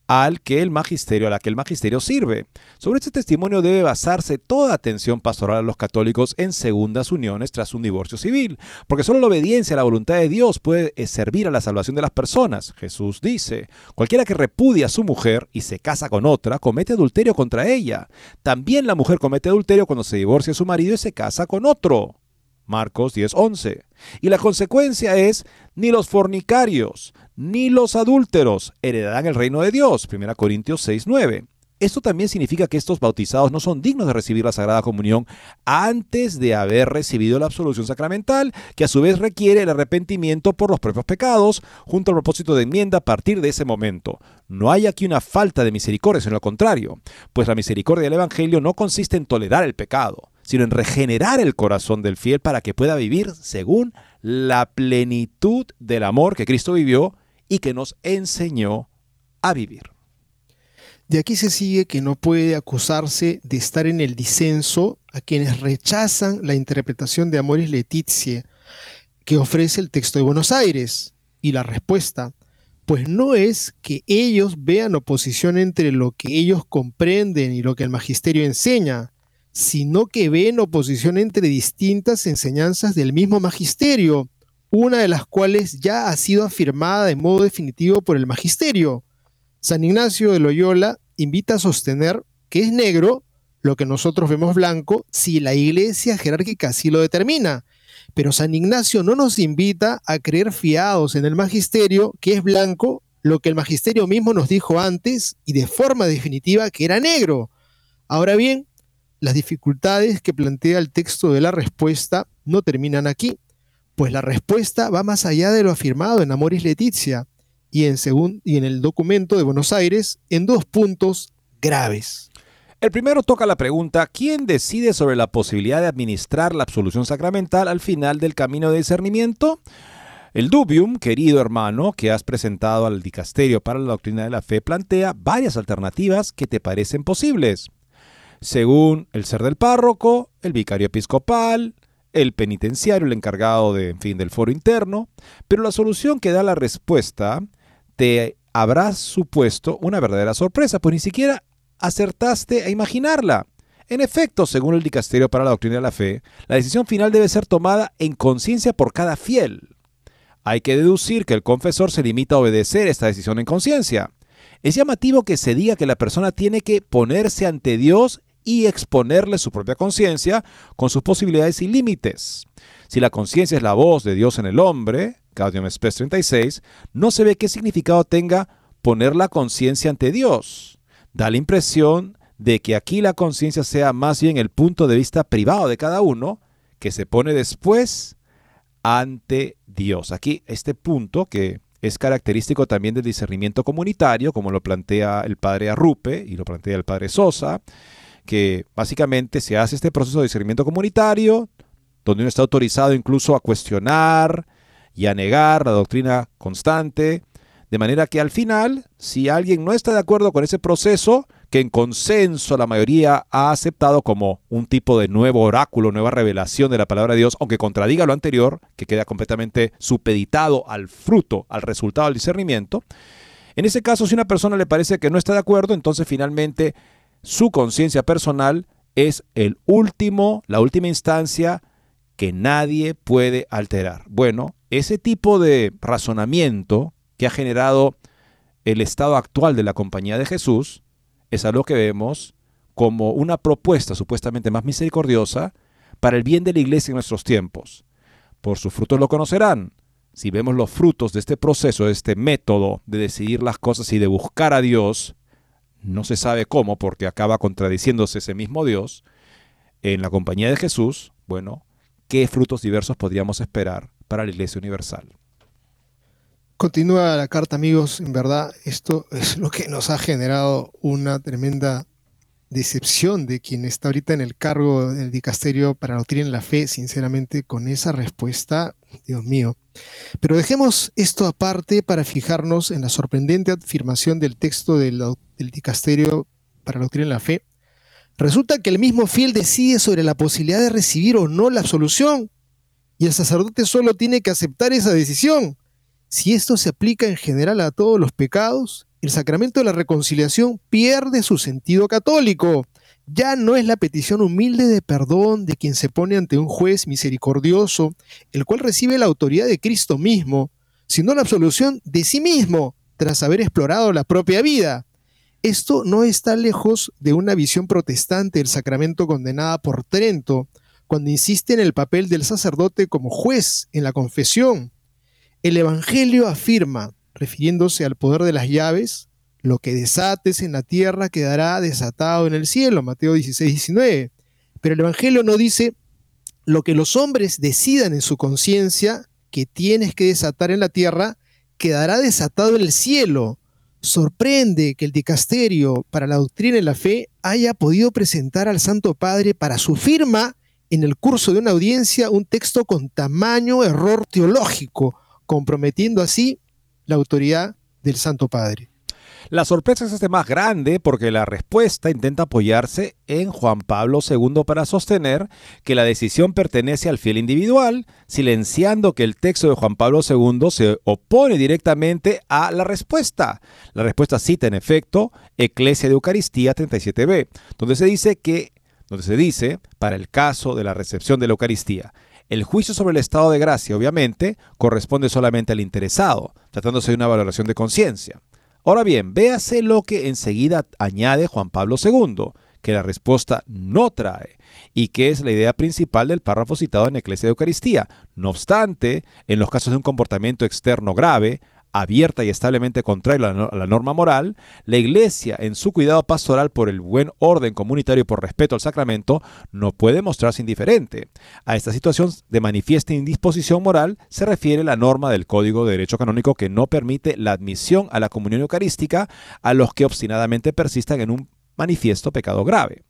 al que el magisterio, a la que el magisterio sirve. Sobre este testimonio debe basarse toda atención pastoral a los católicos en segundas uniones tras un divorcio civil, porque solo la obediencia a la voluntad de Dios puede eh, servir a la salvación de las personas. Jesús dice, cualquiera que repudia a su mujer y se casa con otra, comete adulterio contra ella. También la mujer comete adulterio cuando se divorcia a su marido y se casa con otro. Marcos 10:11. Y la consecuencia es, ni los fornicarios, ni los adúlteros heredarán el reino de Dios. 1 Corintios 6:9. Esto también significa que estos bautizados no son dignos de recibir la Sagrada Comunión antes de haber recibido la absolución sacramental, que a su vez requiere el arrepentimiento por los propios pecados, junto al propósito de enmienda a partir de ese momento. No hay aquí una falta de misericordia, sino lo contrario, pues la misericordia del Evangelio no consiste en tolerar el pecado, sino en regenerar el corazón del fiel para que pueda vivir según la plenitud del amor que Cristo vivió y que nos enseñó a vivir. De aquí se sigue que no puede acusarse de estar en el disenso a quienes rechazan la interpretación de Amoris Leticia que ofrece el texto de Buenos Aires. Y la respuesta, pues no es que ellos vean oposición entre lo que ellos comprenden y lo que el magisterio enseña, sino que ven oposición entre distintas enseñanzas del mismo magisterio, una de las cuales ya ha sido afirmada de modo definitivo por el magisterio. San Ignacio de Loyola invita a sostener que es negro lo que nosotros vemos blanco si la iglesia jerárquica así lo determina. Pero San Ignacio no nos invita a creer fiados en el magisterio que es blanco lo que el magisterio mismo nos dijo antes y de forma definitiva que era negro. Ahora bien, las dificultades que plantea el texto de la respuesta no terminan aquí, pues la respuesta va más allá de lo afirmado en Amoris Leticia y en, y en el documento de Buenos Aires en dos puntos graves. El primero toca la pregunta, ¿quién decide sobre la posibilidad de administrar la absolución sacramental al final del camino de discernimiento? El dubium, querido hermano, que has presentado al dicasterio para la doctrina de la fe, plantea varias alternativas que te parecen posibles. Según el ser del párroco, el vicario episcopal, el penitenciario, el encargado de, fin, del foro interno, pero la solución que da la respuesta te habrá supuesto una verdadera sorpresa, pues ni siquiera acertaste a imaginarla. En efecto, según el Dicasterio para la Doctrina de la Fe, la decisión final debe ser tomada en conciencia por cada fiel. Hay que deducir que el confesor se limita a obedecer esta decisión en conciencia. Es llamativo que se diga que la persona tiene que ponerse ante Dios y exponerle su propia conciencia con sus posibilidades y límites. Si la conciencia es la voz de Dios en el hombre, Gaudium Spes 36, no se ve qué significado tenga poner la conciencia ante Dios. Da la impresión de que aquí la conciencia sea más bien el punto de vista privado de cada uno, que se pone después ante Dios. Aquí este punto que es característico también del discernimiento comunitario, como lo plantea el padre Arrupe y lo plantea el padre Sosa, que básicamente se hace este proceso de discernimiento comunitario, donde uno está autorizado incluso a cuestionar y a negar la doctrina constante, de manera que al final, si alguien no está de acuerdo con ese proceso, que en consenso la mayoría ha aceptado como un tipo de nuevo oráculo, nueva revelación de la palabra de Dios, aunque contradiga lo anterior, que queda completamente supeditado al fruto, al resultado del discernimiento. En ese caso, si una persona le parece que no está de acuerdo, entonces finalmente su conciencia personal es el último, la última instancia que nadie puede alterar. Bueno, ese tipo de razonamiento que ha generado el estado actual de la compañía de Jesús es algo que vemos como una propuesta supuestamente más misericordiosa para el bien de la iglesia en nuestros tiempos. Por sus frutos lo conocerán. Si vemos los frutos de este proceso, de este método de decidir las cosas y de buscar a Dios, no se sabe cómo, porque acaba contradiciéndose ese mismo Dios, en la compañía de Jesús, bueno, ¿qué frutos diversos podríamos esperar para la Iglesia Universal? Continúa la carta, amigos. En verdad, esto es lo que nos ha generado una tremenda decepción de quien está ahorita en el cargo del dicasterio para doctrina en la fe, sinceramente, con esa respuesta, Dios mío. Pero dejemos esto aparte para fijarnos en la sorprendente afirmación del texto del, dicasterio para doctrina en la fe. Resulta que el mismo fiel decide sobre la posibilidad de recibir o no la absolución, y el sacerdote solo tiene que aceptar esa decisión. Si esto se aplica en general a todos los pecados, el sacramento de la reconciliación pierde su sentido católico. Ya no es la petición humilde de perdón de quien se pone ante un juez misericordioso, el cual recibe la autoridad de Cristo mismo, sino la absolución de sí mismo, tras haber explorado la propia vida. Esto no está lejos de una visión protestante del sacramento condenada por Trento, cuando insiste en el papel del sacerdote como juez en la confesión, el Evangelio afirma, refiriéndose al poder de las llaves, lo que desates en la tierra quedará desatado en el cielo, Mateo 16, 19. Pero el Evangelio no dice lo que los hombres decidan en su conciencia que tienes que desatar en la tierra, quedará desatado en el cielo. sorprende que el dicasterio para la doctrina y la fe haya podido presentar al Santo Padre para su firma en el curso de una audiencia un texto con tamaño error teológico, comprometiendo así la autoridad del Santo Padre. La sorpresa es este más grande porque la respuesta intenta apoyarse en Juan Pablo II para sostener que la decisión pertenece al fiel individual, silenciando que el texto de Juan Pablo II se opone directamente a la respuesta. La respuesta cita en efecto Eclesia de Eucaristía 37b, donde se dice que donde se dice, para el caso de la recepción de la Eucaristía, el juicio sobre el estado de gracia, obviamente, corresponde solamente al interesado, tratándose de una valoración de conciencia. Ahora bien, véase lo que enseguida añade Juan Pablo II, que la respuesta no trae y que es la idea principal del párrafo citado en Eclesia de Eucaristía. No obstante, en los casos de un comportamiento externo grave, abierta y establemente contrario a la norma moral, la Iglesia, en su cuidado pastoral por el buen orden comunitario y por respeto al sacramento, no puede mostrarse indiferente. A esta situación de manifiesta indisposición moral se refiere la norma del Código de Derecho Canónico que no permite la admisión a la comunión eucarística a los que obstinadamente persistan en un manifiesto pecado grave.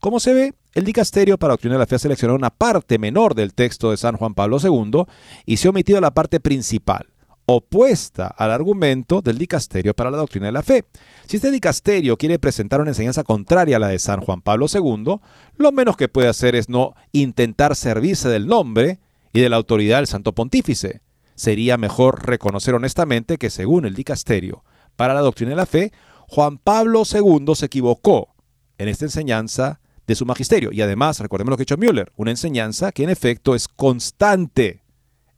Como se ve, el dicasterio para doctrina de la fe ha seleccionado una parte menor del texto de San Juan Pablo II y se ha omitido la parte principal, opuesta al argumento del dicasterio para la doctrina de la fe. Si este dicasterio quiere presentar una enseñanza contraria a la de San Juan Pablo II, lo menos que puede hacer es no intentar servirse del nombre y de la autoridad del Santo Pontífice. Sería mejor reconocer honestamente que según el dicasterio para la doctrina de la fe, Juan Pablo II se equivocó en esta enseñanza de su magisterio. Y además, recordemos lo que ha hecho Müller, una enseñanza que en efecto es constante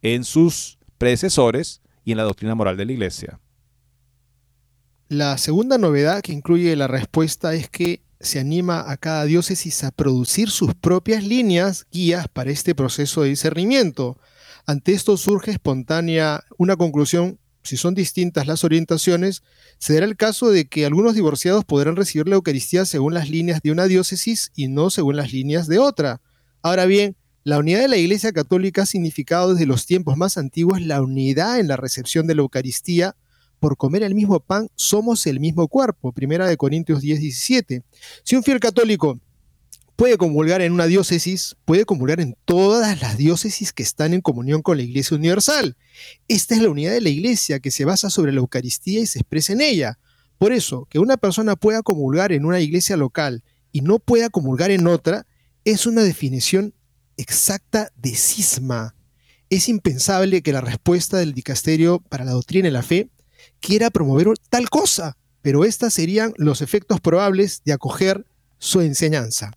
en sus predecesores y en la doctrina moral de la Iglesia. La segunda novedad que incluye la respuesta es que se anima a cada diócesis a producir sus propias líneas guías para este proceso de discernimiento. Ante esto surge espontánea una conclusión, si son distintas las orientaciones, se dará el caso de que algunos divorciados podrán recibir la Eucaristía según las líneas de una diócesis y no según las líneas de otra. Ahora bien, la unidad de la Iglesia Católica ha significado desde los tiempos más antiguos la unidad en la recepción de la Eucaristía. Por comer el mismo pan somos el mismo cuerpo. Primera de Corintios 10, 17. Si un fiel católico puede comulgar en una diócesis, puede comulgar en todas las diócesis que están en comunión con la Iglesia Universal. Esta es la unidad de la Iglesia que se basa sobre la Eucaristía y se expresa en ella. Por eso, que una persona pueda comulgar en una iglesia local y no pueda comulgar en otra, es una definición exacta de cisma. Es impensable que la respuesta del dicasterio para la doctrina y la fe quiera promover tal cosa, pero estos serían los efectos probables de acoger su enseñanza.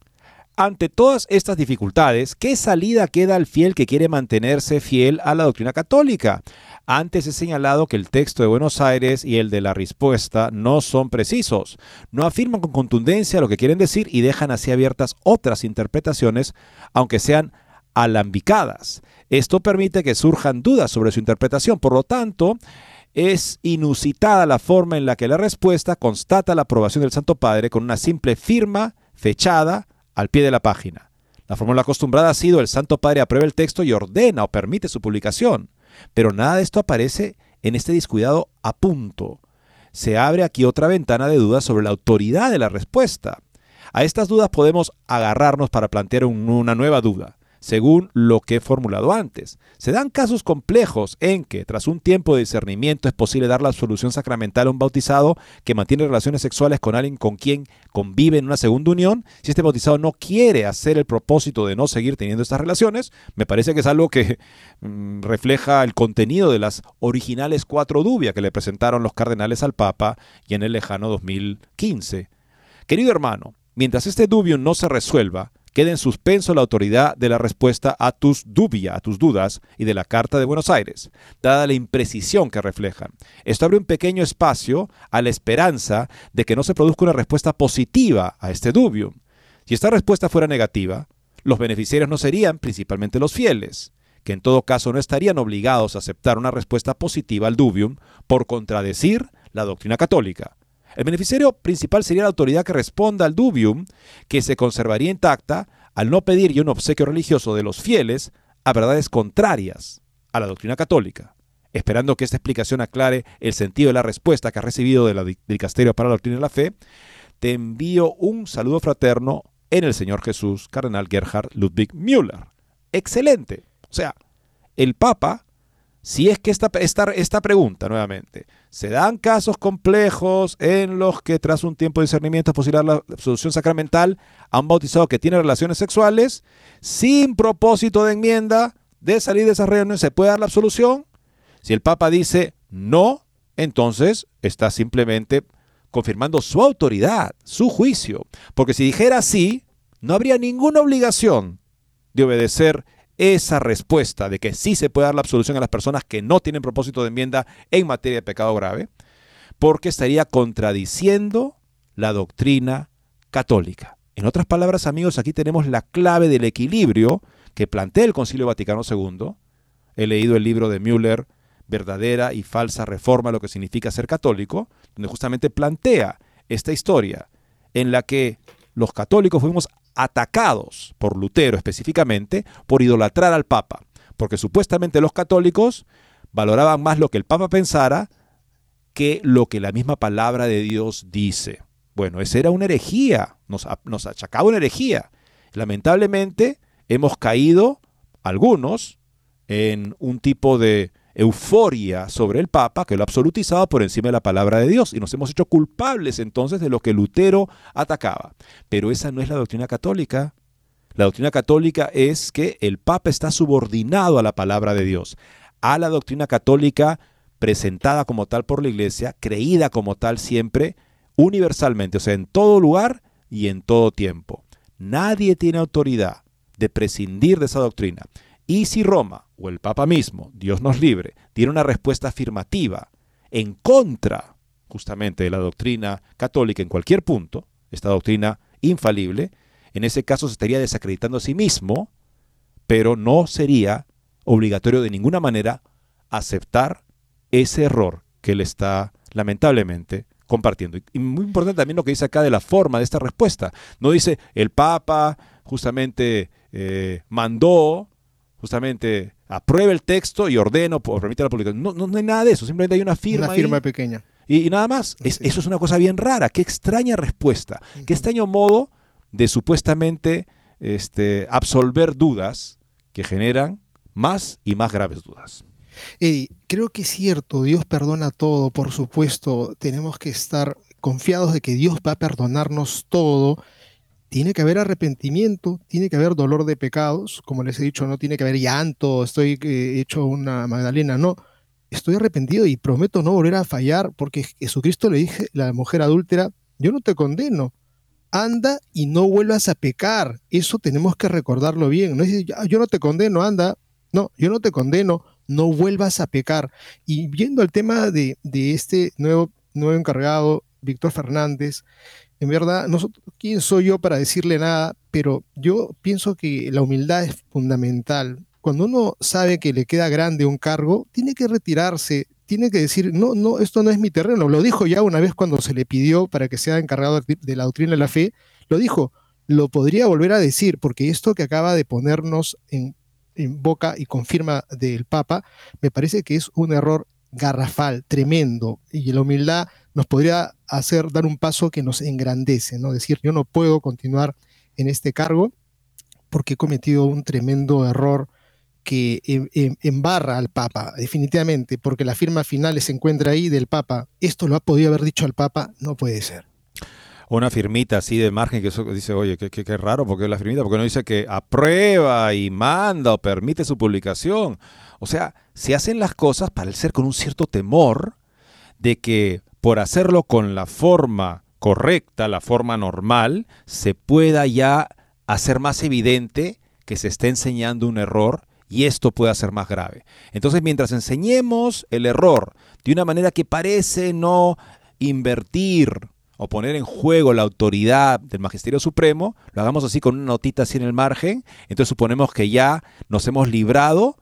Ante todas estas dificultades, ¿qué salida queda al fiel que quiere mantenerse fiel a la doctrina católica? Antes he señalado que el texto de Buenos Aires y el de la respuesta no son precisos, no afirman con contundencia lo que quieren decir y dejan así abiertas otras interpretaciones, aunque sean alambicadas. Esto permite que surjan dudas sobre su interpretación, por lo tanto, es inusitada la forma en la que la respuesta constata la aprobación del Santo Padre con una simple firma fechada al pie de la página. La fórmula acostumbrada ha sido el Santo Padre aprueba el texto y ordena o permite su publicación. Pero nada de esto aparece en este descuidado a punto. Se abre aquí otra ventana de dudas sobre la autoridad de la respuesta. A estas dudas podemos agarrarnos para plantear una nueva duda según lo que he formulado antes. Se dan casos complejos en que, tras un tiempo de discernimiento, es posible dar la solución sacramental a un bautizado que mantiene relaciones sexuales con alguien con quien convive en una segunda unión. Si este bautizado no quiere hacer el propósito de no seguir teniendo estas relaciones, me parece que es algo que mm, refleja el contenido de las originales cuatro dubias que le presentaron los cardenales al Papa y en el lejano 2015. Querido hermano, mientras este dubio no se resuelva, queda en suspenso la autoridad de la respuesta a tus dubias, a tus dudas y de la Carta de Buenos Aires, dada la imprecisión que reflejan. Esto abre un pequeño espacio a la esperanza de que no se produzca una respuesta positiva a este dubio. Si esta respuesta fuera negativa, los beneficiarios no serían principalmente los fieles, que en todo caso no estarían obligados a aceptar una respuesta positiva al dubium por contradecir la doctrina católica. El beneficiario principal sería la autoridad que responda al dubium, que se conservaría intacta al no pedir un obsequio religioso de los fieles a verdades contrarias a la doctrina católica. esperando que esta explicación aclare el sentido de la respuesta que has recibido de la Dicasterio para la Doctrina de la Fe, te envío un saludo fraterno en el Señor Jesús, Cardenal Gerhard Ludwig Müller. Excelente. O sea, el Papa, si es que esta, esta, esta pregunta nuevamente, se dan casos complejos en los que tras un tiempo de discernimiento es posible la absolución sacramental a un bautizado que tiene relaciones sexuales, sin propósito de enmienda, de salir de esas reuniones, ¿se puede dar la absolución? Si el Papa dice no, entonces está simplemente confirmando su autoridad, su juicio. Porque si dijera sí, no habría ninguna obligación de obedecer esa respuesta de que sí se puede dar la absolución a las personas que no tienen propósito de enmienda en materia de pecado grave, porque estaría contradiciendo la doctrina católica. En otras palabras, amigos, aquí tenemos la clave del equilibrio que plantea el Concilio Vaticano II. He leído el libro de Müller, Verdadera y Falsa Reforma, lo que significa ser católico, donde justamente plantea esta historia en la que los católicos fuimos atacados por Lutero específicamente por idolatrar al Papa, porque supuestamente los católicos valoraban más lo que el Papa pensara que lo que la misma palabra de Dios dice. Bueno, esa era una herejía, nos, nos achacaba una herejía. Lamentablemente hemos caído, algunos, en un tipo de euforia sobre el Papa que lo ha absolutizado por encima de la palabra de Dios y nos hemos hecho culpables entonces de lo que Lutero atacaba. Pero esa no es la doctrina católica. La doctrina católica es que el Papa está subordinado a la palabra de Dios, a la doctrina católica presentada como tal por la Iglesia, creída como tal siempre, universalmente, o sea, en todo lugar y en todo tiempo. Nadie tiene autoridad de prescindir de esa doctrina. Y si Roma o el Papa mismo, Dios nos libre, tiene una respuesta afirmativa en contra justamente de la doctrina católica en cualquier punto, esta doctrina infalible, en ese caso se estaría desacreditando a sí mismo, pero no sería obligatorio de ninguna manera aceptar ese error que él está lamentablemente compartiendo. Y muy importante también lo que dice acá de la forma de esta respuesta. No dice el Papa justamente eh, mandó justamente apruebe el texto y ordeno por permite la publicación. No, no, hay nada de eso, simplemente hay una firma. Una firma pequeña. Y, nada más. eso es una cosa bien rara. Qué extraña respuesta. Qué extraño modo de supuestamente este, absolver dudas que generan más y más graves dudas. Y creo que es cierto, Dios perdona todo, por supuesto, tenemos que estar confiados de que Dios va a perdonarnos todo, tiene que haber arrepentimiento, tiene que haber dolor de pecados, como les he dicho, no tiene que haber llanto, estoy eh, hecho una Magdalena, no. Estoy arrepentido y prometo no volver a fallar porque Jesucristo le dije a la mujer adúltera, yo no te condeno, anda y no vuelvas a pecar. Eso tenemos que recordarlo bien. No es yo no te condeno, anda. No, yo no te condeno, no vuelvas a pecar. Y viendo el tema de, de este nuevo, nuevo encargado, Víctor Fernández, en verdad, ¿quién soy yo para decirle nada? Pero yo pienso que la humildad es fundamental. Cuando uno sabe que le queda grande un cargo, tiene que retirarse, tiene que decir, no, no, esto no es mi terreno. Lo dijo ya una vez cuando se le pidió para que sea encargado de la doctrina de la fe, lo dijo, lo podría volver a decir, porque esto que acaba de ponernos en, boca y confirma del Papa, me parece que es un error garrafal, tremendo, y la humildad nos podría hacer dar un paso que nos engrandece, ¿no? Decir, yo no puedo continuar en este cargo porque he cometido un tremendo error que em, em, embarra al Papa, definitivamente, porque la firma final se encuentra ahí del Papa. Esto lo ha podido haber dicho al Papa, no puede ser. Una firmita así de margen que eso dice, oye, qué, qué, raro, porque la firmita, porque no dice que aprueba y manda o permite su publicación. O sea, se hacen las cosas para el ser con un cierto temor de que por hacerlo con la forma correcta, la forma normal, se pueda ya hacer más evidente que se está enseñando un error y esto pueda ser más grave. Entonces, mientras enseñemos el error de una manera que parece no invertir o poner en juego la autoridad del Magisterio Supremo, lo hagamos así con una notita así en el margen, entonces suponemos que ya nos hemos librado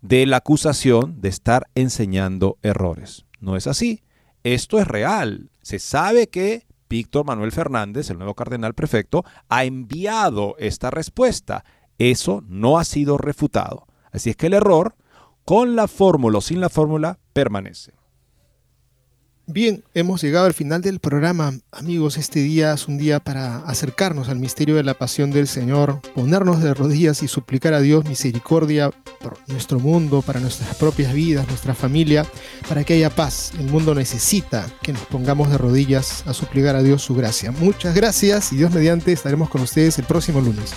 de la acusación de estar enseñando errores. No es así. Esto es real. Se sabe que Víctor Manuel Fernández, el nuevo cardenal prefecto, ha enviado esta respuesta. Eso no ha sido refutado. Así es que el error, con la fórmula o sin la fórmula, permanece. Bien, hemos llegado al final del programa. Amigos, este día es un día para acercarnos al misterio de la pasión del Señor, ponernos de rodillas y suplicar a Dios misericordia por nuestro mundo, para nuestras propias vidas, nuestra familia, para que haya paz. El mundo necesita que nos pongamos de rodillas a suplicar a Dios su gracia. Muchas gracias y Dios mediante estaremos con ustedes el próximo lunes.